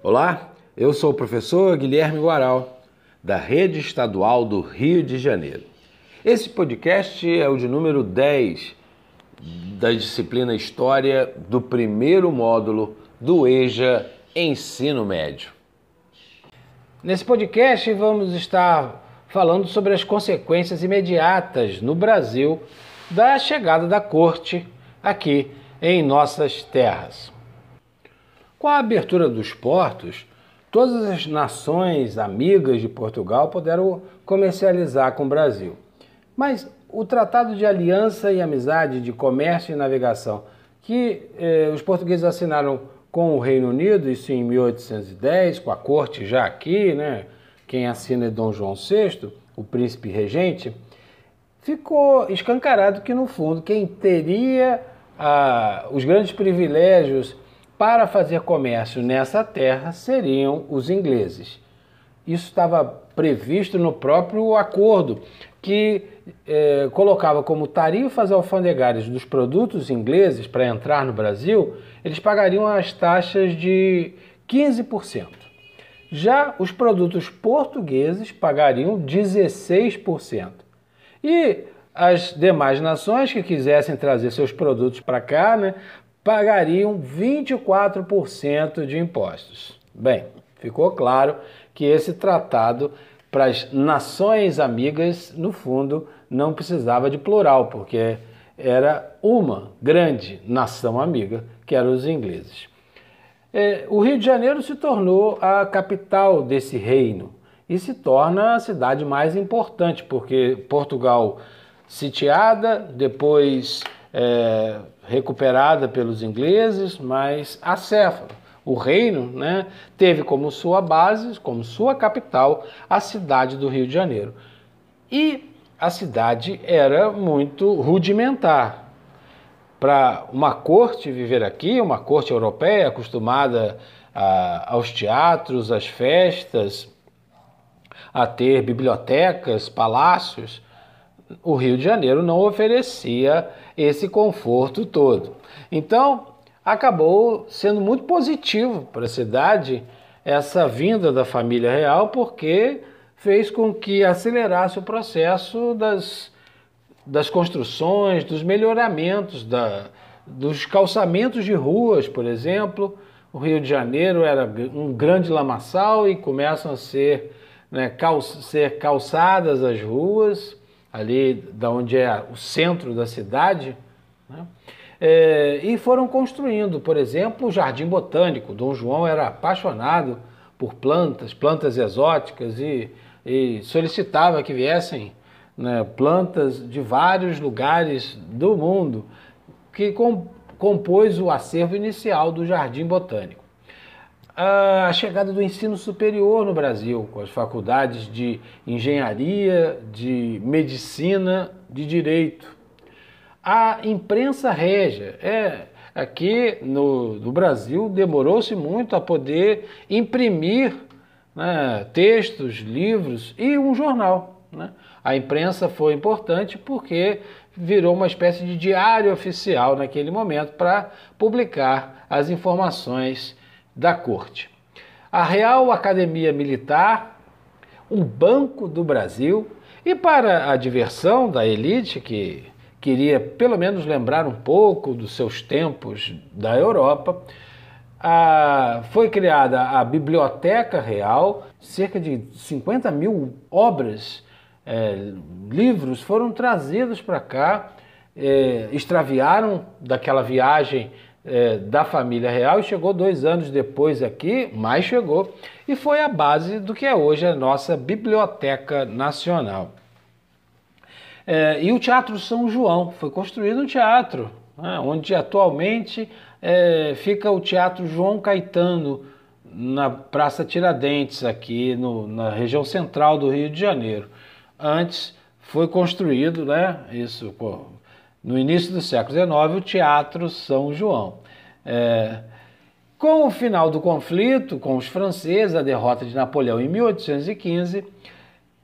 Olá, eu sou o professor Guilherme Guaral, da Rede Estadual do Rio de Janeiro. Esse podcast é o de número 10 da disciplina História do primeiro módulo do EJA Ensino Médio. Nesse podcast vamos estar falando sobre as consequências imediatas no Brasil da chegada da corte aqui em nossas terras. Com a abertura dos portos, todas as nações amigas de Portugal puderam comercializar com o Brasil. Mas o Tratado de Aliança e Amizade de Comércio e Navegação, que eh, os portugueses assinaram com o Reino Unido, isso em 1810, com a corte já aqui, né? Quem assina é Dom João VI, o príncipe regente, ficou escancarado que, no fundo, quem teria ah, os grandes privilégios para fazer comércio nessa terra seriam os ingleses. Isso estava previsto no próprio acordo, que eh, colocava como tarifas alfandegárias dos produtos ingleses para entrar no Brasil, eles pagariam as taxas de 15%. Já os produtos portugueses pagariam 16%. E as demais nações que quisessem trazer seus produtos para cá, né, pagariam 24% de impostos. Bem, ficou claro que esse tratado para as nações amigas, no fundo, não precisava de plural, porque era uma grande nação amiga, que eram os ingleses. É, o Rio de Janeiro se tornou a capital desse reino e se torna a cidade mais importante, porque Portugal sitiada, depois é, recuperada pelos ingleses, mas acéfalo. O reino né, teve como sua base, como sua capital, a cidade do Rio de Janeiro. E a cidade era muito rudimentar. Para uma corte viver aqui, uma corte europeia acostumada a, aos teatros, às festas, a ter bibliotecas, palácios, o Rio de Janeiro não oferecia esse conforto todo. Então, acabou sendo muito positivo para a cidade essa vinda da família real, porque fez com que acelerasse o processo das, das construções, dos melhoramentos, da, dos calçamentos de ruas, por exemplo. O Rio de Janeiro era um grande lamaçal e começam a ser, né, cal, ser calçadas as ruas ali da onde é o centro da cidade, né? é, e foram construindo, por exemplo, o Jardim Botânico. Dom João era apaixonado por plantas, plantas exóticas e, e solicitava que viessem né, plantas de vários lugares do mundo, que com, compôs o acervo inicial do Jardim Botânico a chegada do ensino superior no Brasil, com as faculdades de engenharia, de medicina, de direito. A imprensa régia. É, aqui no, no Brasil demorou-se muito a poder imprimir né, textos, livros e um jornal. Né? A imprensa foi importante porque virou uma espécie de diário oficial naquele momento para publicar as informações da corte. A Real Academia Militar, o Banco do Brasil e para a diversão da elite que queria pelo menos lembrar um pouco dos seus tempos da Europa, a, foi criada a Biblioteca Real, cerca de 50 mil obras, é, livros foram trazidos para cá, é, extraviaram daquela viagem é, da família real e chegou dois anos depois aqui, mas chegou, e foi a base do que é hoje a nossa Biblioteca Nacional. É, e o Teatro São João, foi construído um teatro, né, onde atualmente é, fica o Teatro João Caetano, na Praça Tiradentes, aqui no, na região central do Rio de Janeiro. Antes foi construído, né, isso pô, no início do século XIX, o Teatro São João. É, com o final do conflito com os franceses, a derrota de Napoleão em 1815,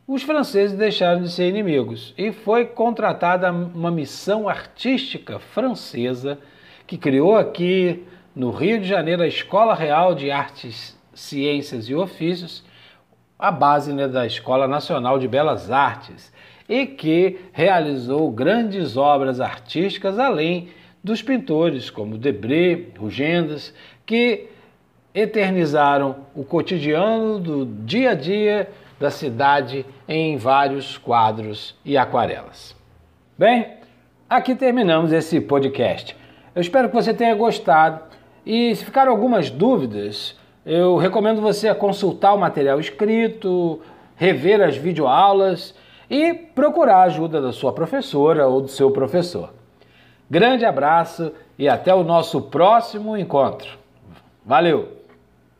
os franceses deixaram de ser inimigos e foi contratada uma missão artística francesa que criou aqui no Rio de Janeiro a Escola Real de Artes Ciências e Ofícios, a base né, da Escola Nacional de Belas Artes, e que realizou grandes obras artísticas além dos pintores como Debré, Rugendas, que eternizaram o cotidiano do dia a dia da cidade em vários quadros e aquarelas. Bem, aqui terminamos esse podcast. Eu espero que você tenha gostado e se ficaram algumas dúvidas, eu recomendo você consultar o material escrito, rever as videoaulas e procurar a ajuda da sua professora ou do seu professor. Grande abraço e até o nosso próximo encontro. Valeu!